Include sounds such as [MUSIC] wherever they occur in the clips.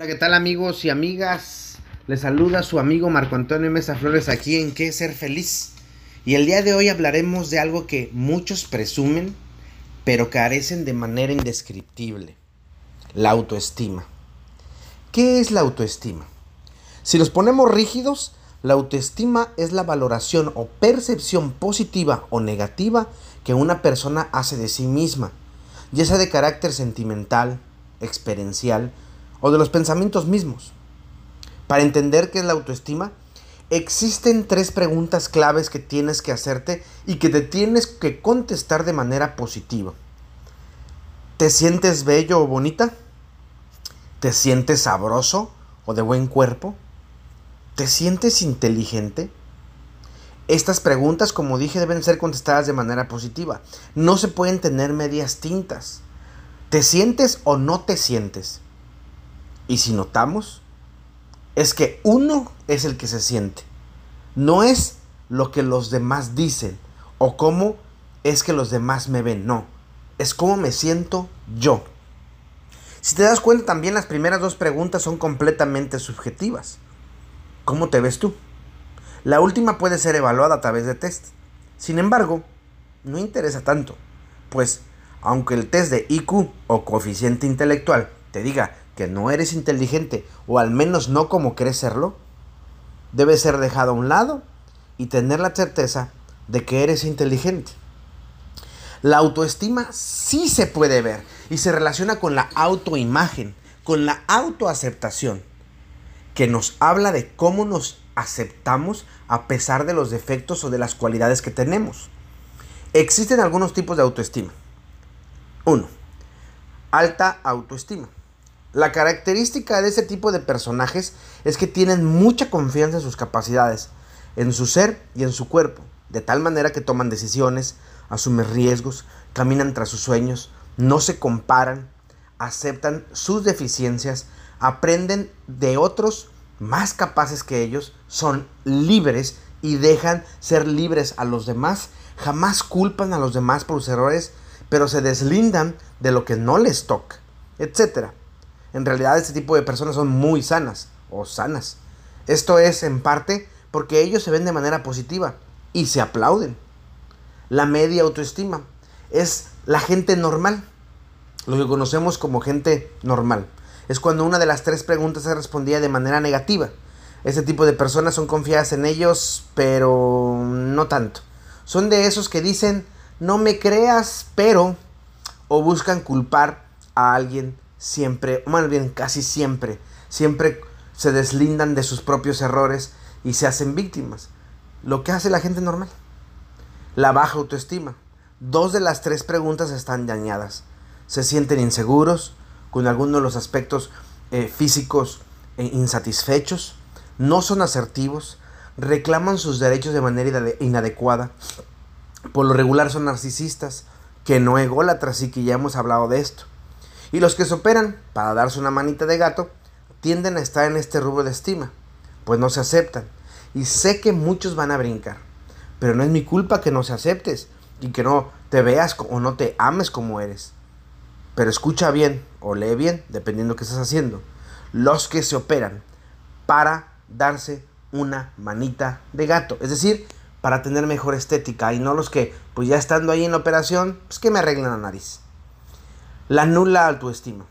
Hola, ¿qué tal amigos y amigas? Les saluda su amigo Marco Antonio Mesa Flores aquí en ¿Qué ser feliz? Y el día de hoy hablaremos de algo que muchos presumen, pero carecen de manera indescriptible. La autoestima. ¿Qué es la autoestima? Si los ponemos rígidos, la autoestima es la valoración o percepción positiva o negativa que una persona hace de sí misma, ya sea de carácter sentimental, experiencial, o de los pensamientos mismos. Para entender qué es la autoestima, existen tres preguntas claves que tienes que hacerte y que te tienes que contestar de manera positiva. ¿Te sientes bello o bonita? ¿Te sientes sabroso o de buen cuerpo? ¿Te sientes inteligente? Estas preguntas, como dije, deben ser contestadas de manera positiva. No se pueden tener medias tintas. ¿Te sientes o no te sientes? Y si notamos, es que uno es el que se siente. No es lo que los demás dicen o cómo es que los demás me ven. No, es cómo me siento yo. Si te das cuenta, también las primeras dos preguntas son completamente subjetivas. ¿Cómo te ves tú? La última puede ser evaluada a través de test. Sin embargo, no interesa tanto, pues aunque el test de IQ o coeficiente intelectual te diga que no eres inteligente, o al menos no como crees serlo, debe ser dejado a un lado y tener la certeza de que eres inteligente. La autoestima sí se puede ver y se relaciona con la autoimagen, con la autoaceptación, que nos habla de cómo nos aceptamos a pesar de los defectos o de las cualidades que tenemos. Existen algunos tipos de autoestima. 1. Alta autoestima. La característica de ese tipo de personajes es que tienen mucha confianza en sus capacidades, en su ser y en su cuerpo, de tal manera que toman decisiones, asumen riesgos, caminan tras sus sueños, no se comparan, aceptan sus deficiencias, aprenden de otros más capaces que ellos, son libres y dejan ser libres a los demás, jamás culpan a los demás por sus errores, pero se deslindan de lo que no les toca, etc. En realidad este tipo de personas son muy sanas o sanas. Esto es en parte porque ellos se ven de manera positiva y se aplauden. La media autoestima es la gente normal, lo que conocemos como gente normal. Es cuando una de las tres preguntas se respondía de manera negativa. Este tipo de personas son confiadas en ellos, pero no tanto. Son de esos que dicen, no me creas, pero, o buscan culpar a alguien siempre, más bien casi siempre, siempre se deslindan de sus propios errores y se hacen víctimas. Lo que hace la gente normal. La baja autoestima. Dos de las tres preguntas están dañadas. Se sienten inseguros, con algunos de los aspectos eh, físicos e insatisfechos, no son asertivos, reclaman sus derechos de manera inadecuada, por lo regular son narcisistas, que no ególatras y que ya hemos hablado de esto. Y los que se operan para darse una manita de gato tienden a estar en este rubro de estima, pues no se aceptan. Y sé que muchos van a brincar, pero no es mi culpa que no se aceptes y que no te veas o no te ames como eres. Pero escucha bien o lee bien, dependiendo de qué estás haciendo. Los que se operan para darse una manita de gato, es decir, para tener mejor estética y no los que, pues ya estando ahí en la operación, pues que me arreglen la nariz. La nula autoestima.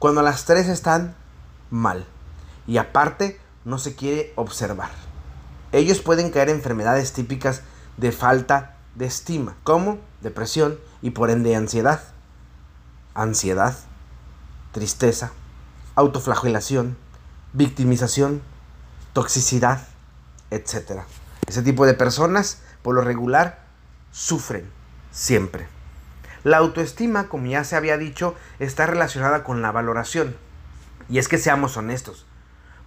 Cuando las tres están mal. Y aparte no se quiere observar. Ellos pueden caer en enfermedades típicas de falta de estima, como depresión y por ende ansiedad. Ansiedad, tristeza, autoflagelación, victimización, toxicidad, etc. Ese tipo de personas, por lo regular, sufren siempre. La autoestima, como ya se había dicho, está relacionada con la valoración. Y es que seamos honestos.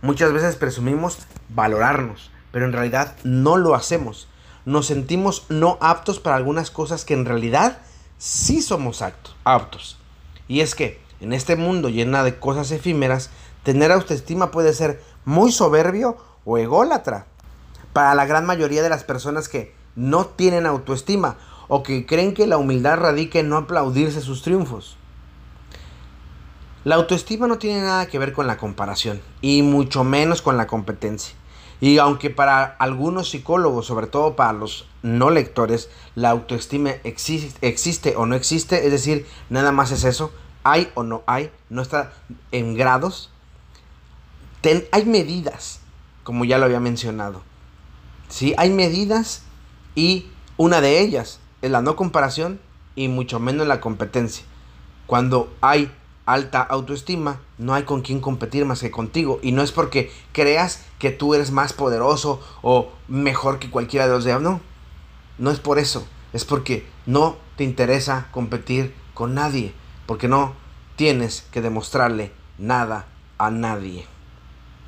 Muchas veces presumimos valorarnos, pero en realidad no lo hacemos. Nos sentimos no aptos para algunas cosas que en realidad sí somos aptos. Y es que en este mundo lleno de cosas efímeras, tener autoestima puede ser muy soberbio o ególatra. Para la gran mayoría de las personas que no tienen autoestima o que creen que la humildad radica en no aplaudirse sus triunfos. La autoestima no tiene nada que ver con la comparación y mucho menos con la competencia. Y aunque para algunos psicólogos, sobre todo para los no lectores, la autoestima existe, o no existe, es decir, nada más es eso, hay o no hay, no está en grados, hay medidas, como ya lo había mencionado. ¿sí? Hay medidas y una de ellas es la no comparación y mucho menos la competencia. Cuando hay alta autoestima, no hay con quién competir más que contigo. Y no es porque creas que tú eres más poderoso o mejor que cualquiera de los demás. No, no es por eso. Es porque no te interesa competir con nadie. Porque no tienes que demostrarle nada a nadie.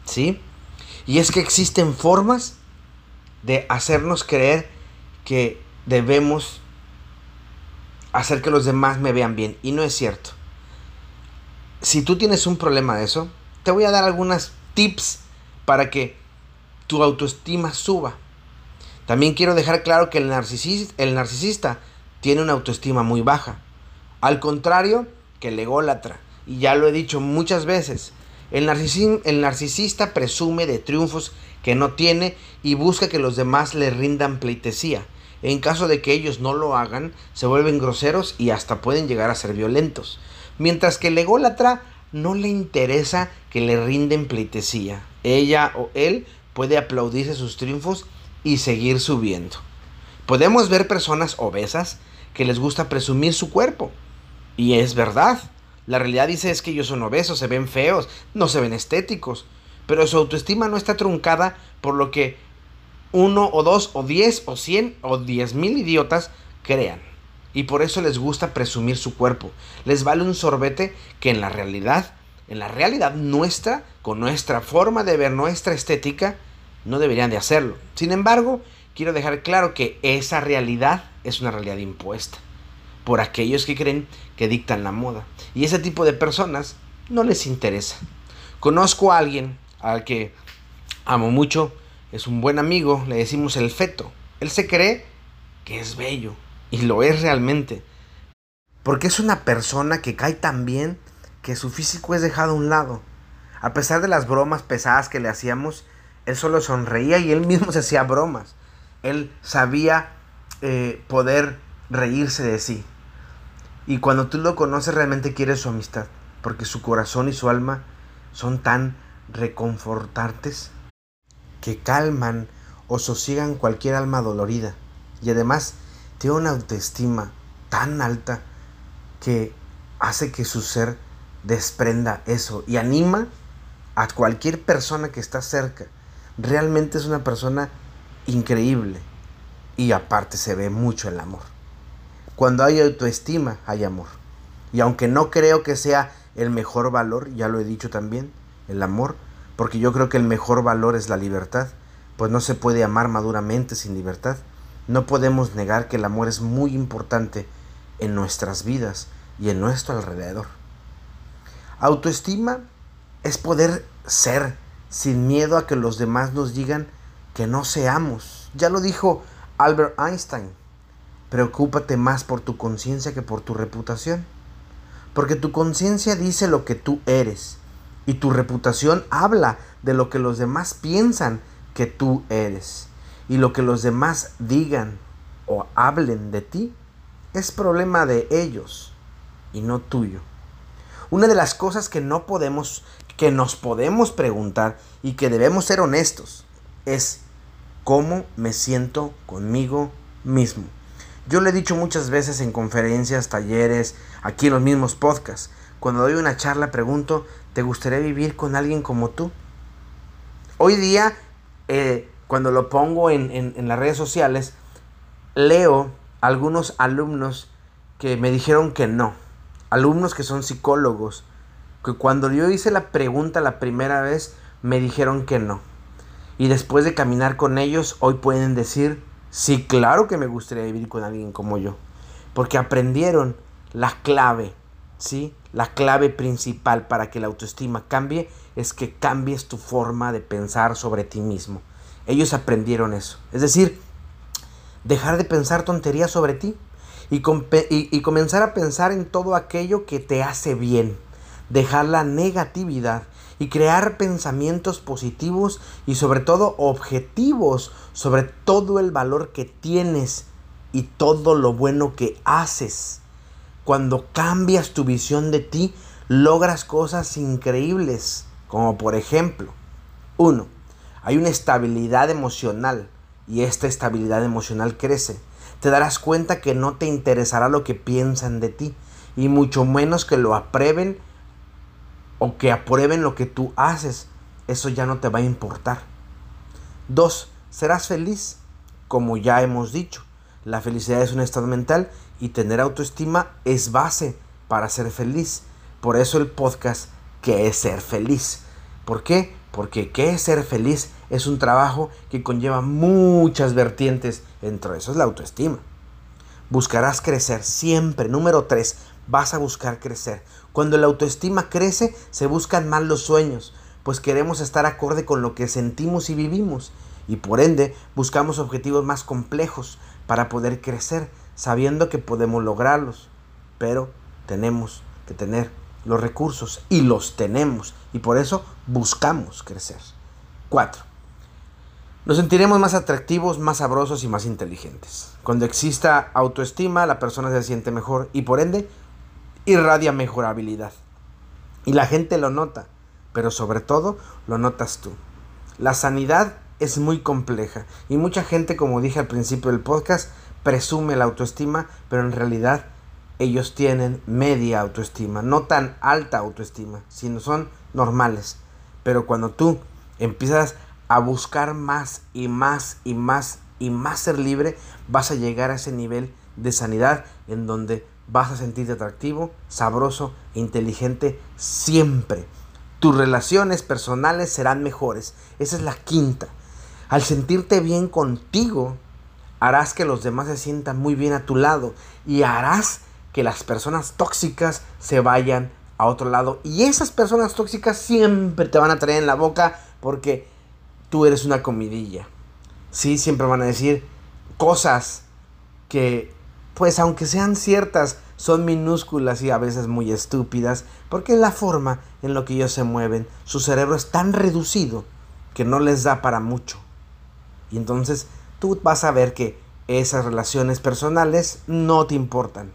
¿Sí? Y es que existen formas de hacernos creer que debemos hacer que los demás me vean bien. Y no es cierto si tú tienes un problema de eso, te voy a dar algunas tips para que tu autoestima suba. También quiero dejar claro que el narcisista, el narcisista tiene una autoestima muy baja. Al contrario que el ególatra. Y ya lo he dicho muchas veces. El, el narcisista presume de triunfos que no tiene y busca que los demás le rindan pleitesía. En caso de que ellos no lo hagan, se vuelven groseros y hasta pueden llegar a ser violentos. Mientras que el ególatra no le interesa que le rinden pleitesía. Ella o él puede aplaudirse sus triunfos y seguir subiendo. Podemos ver personas obesas que les gusta presumir su cuerpo. Y es verdad. La realidad dice es que ellos son obesos, se ven feos, no se ven estéticos. Pero su autoestima no está truncada por lo que uno o dos o diez o cien o diez mil idiotas crean y por eso les gusta presumir su cuerpo. Les vale un sorbete que en la realidad, en la realidad nuestra, con nuestra forma de ver, nuestra estética, no deberían de hacerlo. Sin embargo, quiero dejar claro que esa realidad es una realidad impuesta por aquellos que creen que dictan la moda. Y ese tipo de personas no les interesa. Conozco a alguien al que amo mucho, es un buen amigo, le decimos el feto. Él se cree que es bello, y lo es realmente. Porque es una persona que cae tan bien que su físico es dejado a un lado. A pesar de las bromas pesadas que le hacíamos, él solo sonreía y él mismo se hacía bromas. Él sabía eh, poder reírse de sí. Y cuando tú lo conoces realmente quieres su amistad, porque su corazón y su alma son tan reconfortantes que calman o sosiegan cualquier alma dolorida. Y además tiene una autoestima tan alta que hace que su ser desprenda eso y anima a cualquier persona que está cerca. Realmente es una persona increíble y aparte se ve mucho el amor. Cuando hay autoestima hay amor. Y aunque no creo que sea el mejor valor, ya lo he dicho también, el amor, porque yo creo que el mejor valor es la libertad, pues no se puede amar maduramente sin libertad. No podemos negar que el amor es muy importante en nuestras vidas y en nuestro alrededor. Autoestima es poder ser sin miedo a que los demás nos digan que no seamos. Ya lo dijo Albert Einstein. Preocúpate más por tu conciencia que por tu reputación. Porque tu conciencia dice lo que tú eres y tu reputación habla de lo que los demás piensan que tú eres y lo que los demás digan o hablen de ti es problema de ellos y no tuyo. Una de las cosas que no podemos, que nos podemos preguntar y que debemos ser honestos es cómo me siento conmigo mismo. Yo le he dicho muchas veces en conferencias, talleres, aquí en los mismos podcasts. Cuando doy una charla pregunto, ¿te gustaría vivir con alguien como tú? Hoy día eh, cuando lo pongo en, las redes sociales, leo algunos alumnos que me dijeron que no. Alumnos que son psicólogos. Que cuando yo hice la pregunta la primera vez, me dijeron que no. Y después de caminar con ellos, hoy pueden decir, sí, claro que me gustaría vivir con alguien como yo. Porque aprendieron la clave, ¿sí? La clave principal para que la autoestima cambie es que cambies tu forma de pensar sobre ti mismo. Ellos aprendieron eso. Es decir, dejar de pensar tonterías sobre ti y, comenzar a pensar en todo aquello que te hace bien. dejar la negatividad y crear pensamientos positivos y sobre todo objetivos sobre todo el valor que tienes y todo lo bueno que haces. Cuando cambias tu visión de ti, logras cosas increíbles, como por ejemplo, uno, hay una estabilidad emocional y esta estabilidad emocional crece. Te darás cuenta que no te interesará lo que piensan de ti y mucho menos que lo aprueben o que aprueben lo que tú haces. Eso ya no te va a importar. Dos, serás feliz, como ya hemos dicho. La felicidad es un estado mental y tener autoestima es base para ser feliz. Por eso el podcast, que es ser feliz? ¿Por qué? Porque qué es ser feliz es un trabajo que conlleva muchas vertientes, entre eso es la autoestima. Buscarás crecer siempre. Número 3, vas a buscar crecer. Cuando la autoestima crece, se buscan más los sueños, pues queremos estar acorde con lo que sentimos y vivimos. Y por ende, buscamos objetivos más complejos para poder crecer, sabiendo que podemos lograrlos. Pero tenemos que tener los recursos y los tenemos y por eso buscamos crecer. 4. Nos sentiremos más atractivos, más sabrosos y más inteligentes. Cuando exista autoestima, la persona se siente mejor y por ende irradia mejorabilidad. Y la gente lo nota, pero sobre todo lo notas tú. La sanidad es muy compleja y mucha gente, como dije al principio del podcast, presume la autoestima, pero en realidad ellos tienen media autoestima, no tan alta autoestima, sino son normales. Pero cuando tú empiezas a buscar más y más y más y más ser libre, vas a llegar a ese nivel de sanidad en donde vas a sentirte atractivo, sabroso e inteligente siempre. Tus relaciones personales serán mejores. Esa es la quinta. Al sentirte bien contigo, harás que los demás se sientan muy bien a tu lado y harás que las personas tóxicas se vayan a otro lado. Y esas personas tóxicas siempre te van a traer en la boca porque tú eres una comidilla. Sí, siempre van a decir cosas que, pues aunque sean ciertas, son minúsculas y a veces muy estúpidas, porque es la forma en lo que ellos se mueven. Su cerebro es tan reducido que no les da para mucho. Y entonces tú vas a ver que esas relaciones personales no te importan.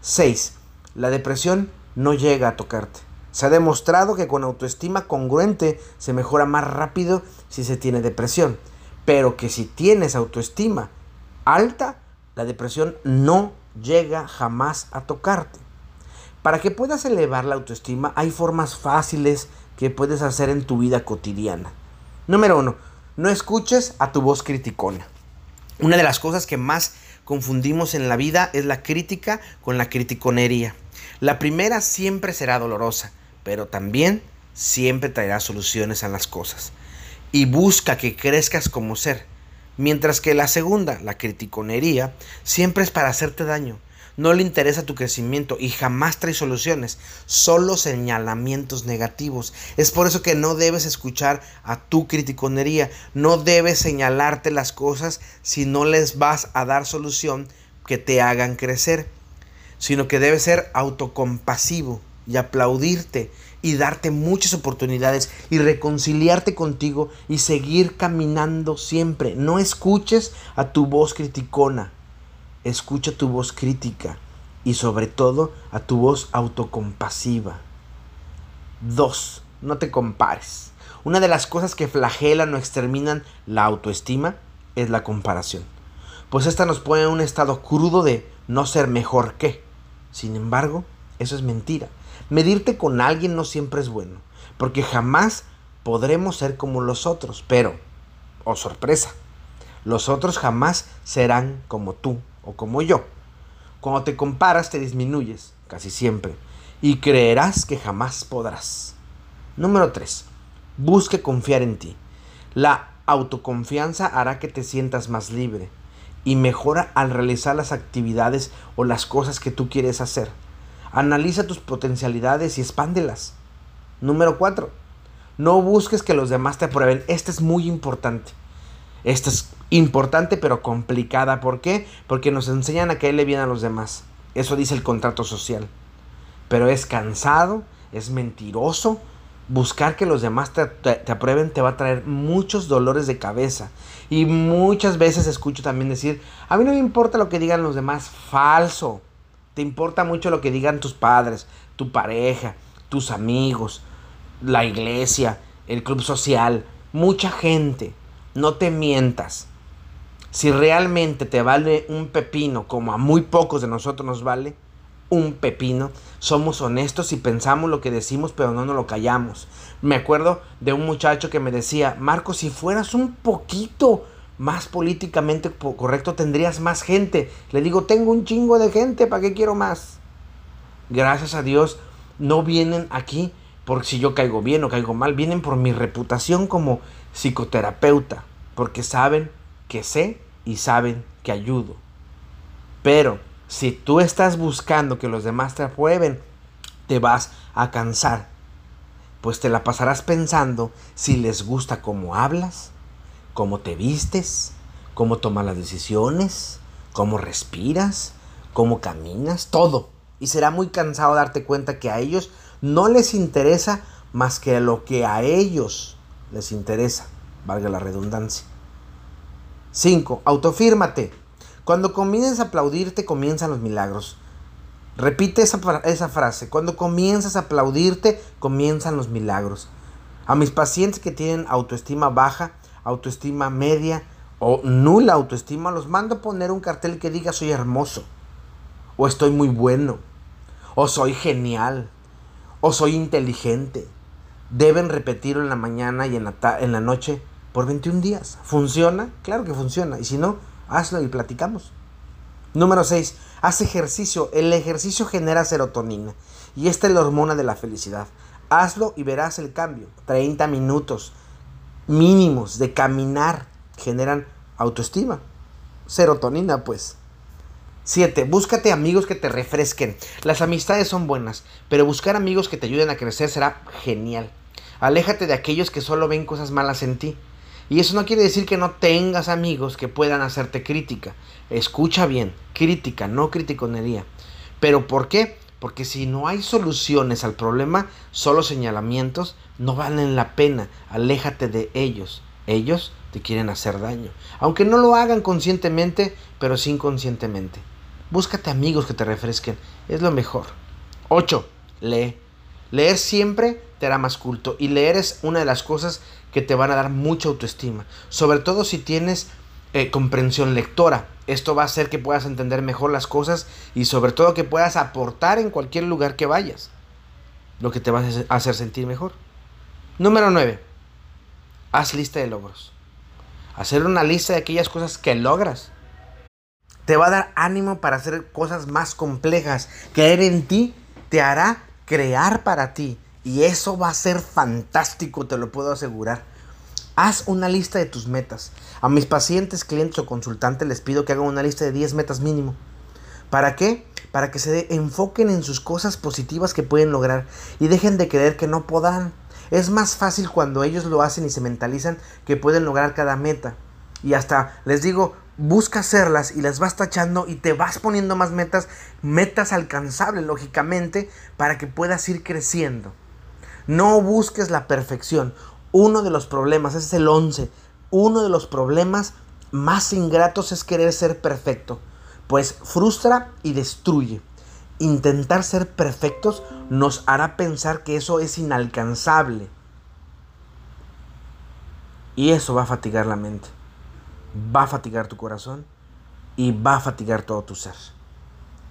6. La depresión no llega a tocarte. Se ha demostrado que con autoestima congruente se mejora más rápido si se tiene depresión, pero que si tienes autoestima alta, la depresión no llega jamás a tocarte. Para que puedas elevar la autoestima hay formas fáciles que puedes hacer en tu vida cotidiana. Número 1. No escuches a tu voz criticona. Una de las cosas que más confundimos en la vida es la crítica con la criticonería. La primera siempre será dolorosa, pero también siempre traerá soluciones a las cosas. Y busca que crezcas como ser. Mientras que la segunda, la criticonería, siempre es para hacerte daño no le interesa tu crecimiento y jamás trae soluciones, solo señalamientos negativos. Es por eso que no debes escuchar a tu criticonería, no debes señalarte las cosas si no les vas a dar solución que te hagan crecer, sino que debes ser autocompasivo y aplaudirte y darte muchas oportunidades y reconciliarte contigo y seguir caminando siempre. No escuches a tu voz criticona escucha tu voz crítica y sobre todo a tu voz autocompasiva. 2. No te compares. Una de las cosas que flagelan o exterminan la autoestima es la comparación. Pues esta nos pone en un estado crudo de no ser mejor que. Sin embargo, eso es mentira. Medirte con alguien no siempre es bueno, porque jamás podremos ser como los otros, pero, oh sorpresa, los otros jamás serán como tú o como yo. Cuando te comparas te disminuyes, casi siempre, y creerás que jamás podrás. Número 3. Busque confiar en ti. La autoconfianza hará que te sientas más libre y mejora al realizar las actividades o las cosas que tú quieres hacer. Analiza tus potencialidades y expándelas. Número 4. No busques que los demás te aprueben. Este es muy importante. Esta es importante pero complicada. ¿Por qué? Porque nos enseñan a caerle bien a los demás. Eso dice el contrato social. Pero es cansado, es mentiroso. Buscar que los demás te, te, aprueben te va a traer muchos dolores de cabeza. Y muchas veces escucho también decir, a mí no me importa lo que digan los demás, falso. Te importa mucho lo que digan tus padres, tu pareja, tus amigos, la iglesia, el club social, mucha gente. No te mientas. Si realmente te vale un pepino, como a muy pocos de nosotros nos vale, un pepino, somos honestos y pensamos lo que decimos, pero no nos lo callamos. Me acuerdo de un muchacho que me decía, Marco, si fueras un poquito más políticamente correcto, tendrías más gente. Le digo, tengo un chingo de gente, ¿para qué quiero más? Gracias a Dios, no vienen aquí por si yo caigo bien o caigo mal, vienen por mi reputación como psicoterapeuta, porque saben que sé y saben que ayudo. Pero si tú estás buscando que los demás te aprueben, te vas a cansar, pues te la pasarás pensando si les gusta cómo hablas, cómo te vistes, cómo tomas las decisiones, cómo respiras, cómo caminas, todo. Y será muy cansado darte cuenta que a ellos no les interesa más que lo que a ellos les interesa, valga la redundancia. 5. Autofírmate. Cuando comienzas a aplaudirte, comienzan los milagros. Repite esa, esa, frase. Cuando comienzas a aplaudirte, comienzan los milagros. A mis pacientes que tienen autoestima baja, autoestima media o nula autoestima, los mando a poner un cartel que diga soy hermoso, o estoy muy bueno, o soy genial, o soy inteligente. Deben repetirlo en la mañana y en la, en la noche por 21 días. ¿Funciona? Claro que funciona. Y si no, hazlo y platicamos. Número 6. Haz ejercicio. El ejercicio genera serotonina. Y esta es la hormona de la felicidad. Hazlo y verás el cambio. 30 minutos mínimos de caminar generan autoestima. Serotonina, pues. 7. Búscate amigos que te refresquen. Las amistades son buenas, pero buscar amigos que te ayuden a crecer será genial. Aléjate de aquellos que solo ven cosas malas en ti. Y eso no quiere decir que no tengas amigos que puedan hacerte crítica. Escucha bien, crítica, no criticonería. ¿Pero por qué? Porque si no hay soluciones al problema, solo señalamientos, no valen la pena. Aléjate de ellos. Ellos te quieren hacer daño. Aunque no lo hagan conscientemente, pero sí inconscientemente. Búscate amigos que te refresquen. Es lo mejor. 8. Lee. Leer siempre te hará más culto. Y leer es una de las cosas que te van a dar mucha autoestima. Sobre todo si tienes eh, comprensión lectora. Esto va a hacer que puedas entender mejor las cosas y sobre todo que puedas aportar en cualquier lugar que vayas. Lo que te va a hacer sentir mejor. Número 9. Haz lista de logros. Hacer una lista de aquellas cosas que logras. Te va a dar ánimo para hacer cosas más complejas. Creer en ti te hará crear para ti y eso va a ser fantástico, te lo puedo asegurar. Haz una lista de tus metas. A mis pacientes, clientes o consultantes les pido que hagan una lista de 10 metas mínimo. ¿Para qué? Para que se enfoquen en sus cosas positivas que pueden lograr y dejen de creer que no podrán. Es más fácil cuando ellos lo hacen y se mentalizan que pueden lograr cada meta. Y hasta les digo, busca hacerlas y las vas tachando y te vas poniendo más metas, metas alcanzables lógicamente, para que puedas ir creciendo. No busques la perfección. Uno de los problemas, ese es el 11, uno de los problemas más ingratos es querer ser perfecto, pues frustra y destruye. Intentar ser perfectos nos hará pensar que eso es inalcanzable. Y eso va a fatigar la mente, va a fatigar tu corazón y va a fatigar todo tu ser.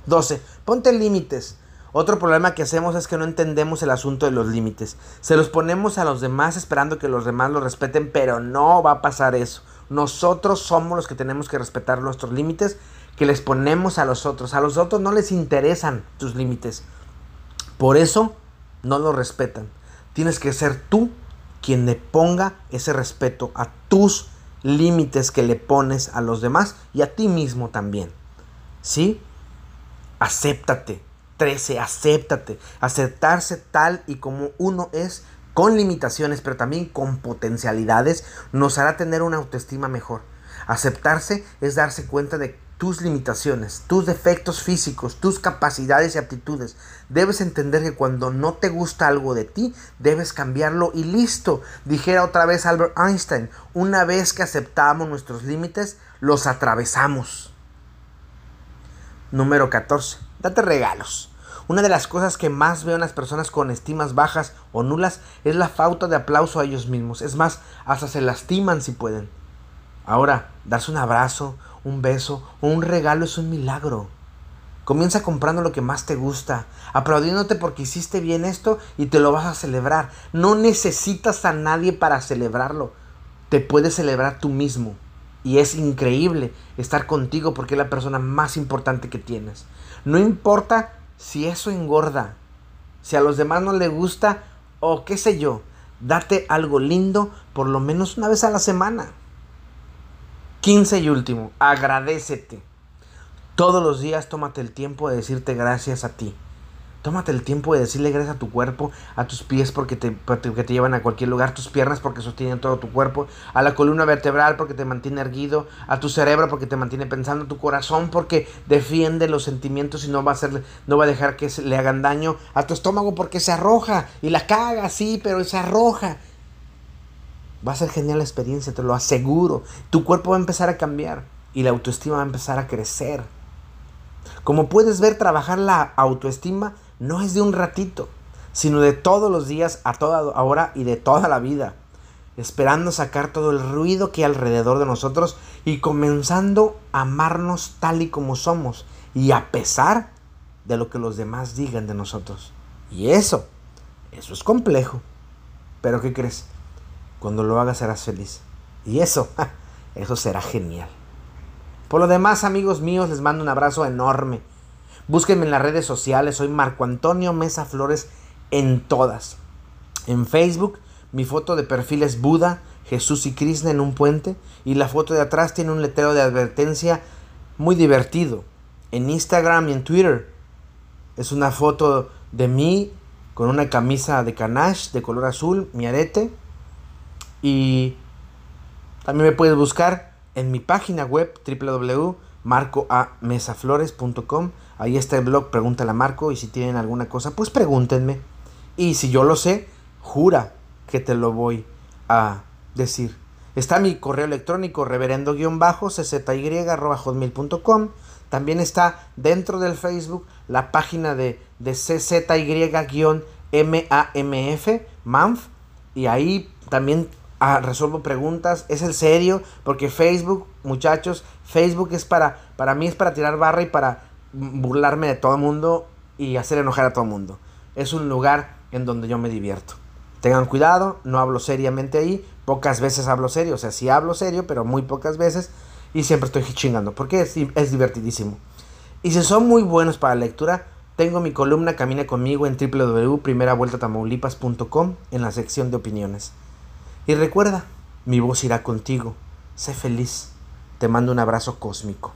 12. Ponte límites. Otro problema que hacemos es que no entendemos el asunto de los límites. Se los ponemos a los demás esperando que los demás lo respeten, pero no va a pasar eso. Nosotros somos los que tenemos que respetar nuestros límites que les ponemos a los otros. A los otros no les interesan tus límites. Por eso no los respetan. Tienes que ser tú quien le ponga ese respeto a tus límites que le pones a los demás y a ti mismo también. ¿Sí? Acéptate 13. Acéptate. Aceptarse tal y como uno es, con limitaciones, pero también con potencialidades, nos hará tener una autoestima mejor. Aceptarse es darse cuenta de tus limitaciones, tus defectos físicos, tus capacidades y aptitudes. Debes entender que cuando no te gusta algo de ti, debes cambiarlo y listo. Dijera otra vez Albert Einstein, una vez que aceptamos nuestros límites, los atravesamos. Número 14. Date regalos. Una de las cosas que más veo en las personas con estimas bajas o nulas es la falta de aplauso a ellos mismos. Es más, hasta se lastiman si pueden. Ahora, darse un abrazo, un beso o un regalo es un milagro. Comienza comprando lo que más te gusta, aplaudiéndote porque hiciste bien esto y te lo vas a celebrar. No necesitas a nadie para celebrarlo. Te puedes celebrar tú mismo. Y es increíble estar contigo porque es la persona más importante que tienes. No importa si eso engorda, si a los demás no les gusta o qué sé yo. Date algo lindo por lo menos una vez a la semana. 15 y último, agradecete. Todos los días tómate el tiempo de decirte gracias a ti. Tómate el tiempo de decirle gracias a tu cuerpo, a tus pies porque te, porque te llevan a cualquier lugar, tus piernas porque sostienen todo tu cuerpo, a la columna vertebral porque te mantiene erguido, a tu cerebro porque te mantiene pensando, a tu corazón porque defiende los sentimientos y no va a, hacer, no va a dejar que le hagan daño, a tu estómago porque se arroja y la caga, sí, pero se arroja Va a ser genial la experiencia, te lo aseguro. Tu cuerpo va a empezar a cambiar y la autoestima va a empezar a crecer. Como puedes ver, trabajar la autoestima no es de un ratito, sino de todos los días, a toda hora y de toda la vida. Esperando sacar todo el ruido que hay alrededor de nosotros y comenzando a amarnos tal y como somos y a pesar de lo que los demás digan de nosotros. Y eso, eso es complejo. Pero ¿qué crees? Cuando lo hagas serás feliz. Y eso, [LAUGHS] eso será genial. Por lo demás, amigos míos, les mando un abrazo enorme. Búsquenme en las redes sociales, soy Marco Antonio Mesa Flores en todas. En Facebook, mi foto de perfil es Buda, Jesús y Krishna en un puente y la foto de atrás tiene un letrero de advertencia muy divertido. En Instagram y en Twitter es una foto de mí con una camisa de canache de color azul, mi arete y también me puedes buscar en mi página web www.marcoamesaflores.com. Ahí está el blog Pregúntale a Marco y si tienen alguna cosa, pues pregúntenme. Y si yo lo sé, jura que te lo voy a decir. Está mi correo electrónico reverendo-czy.com. También está dentro del Facebook la página de, de CZY-MAMF, MAMF. Y ahí también resuelvo preguntas, es el serio, porque Facebook, muchachos, Facebook es para, para mí es para tirar barra y para burlarme de todo el mundo y hacer enojar a todo el mundo. Es un lugar en donde yo me divierto. Tengan cuidado, no hablo seriamente ahí, pocas veces hablo serio, o sea, sí hablo serio, pero muy pocas veces y siempre estoy chingando, porque es, es divertidísimo. Y si son muy buenos para la lectura, tengo mi columna Camina conmigo en www.primeravueltatamaulipas.com en la sección de opiniones. Y recuerda, mi voz irá contigo. Sé feliz. Te mando un abrazo cósmico.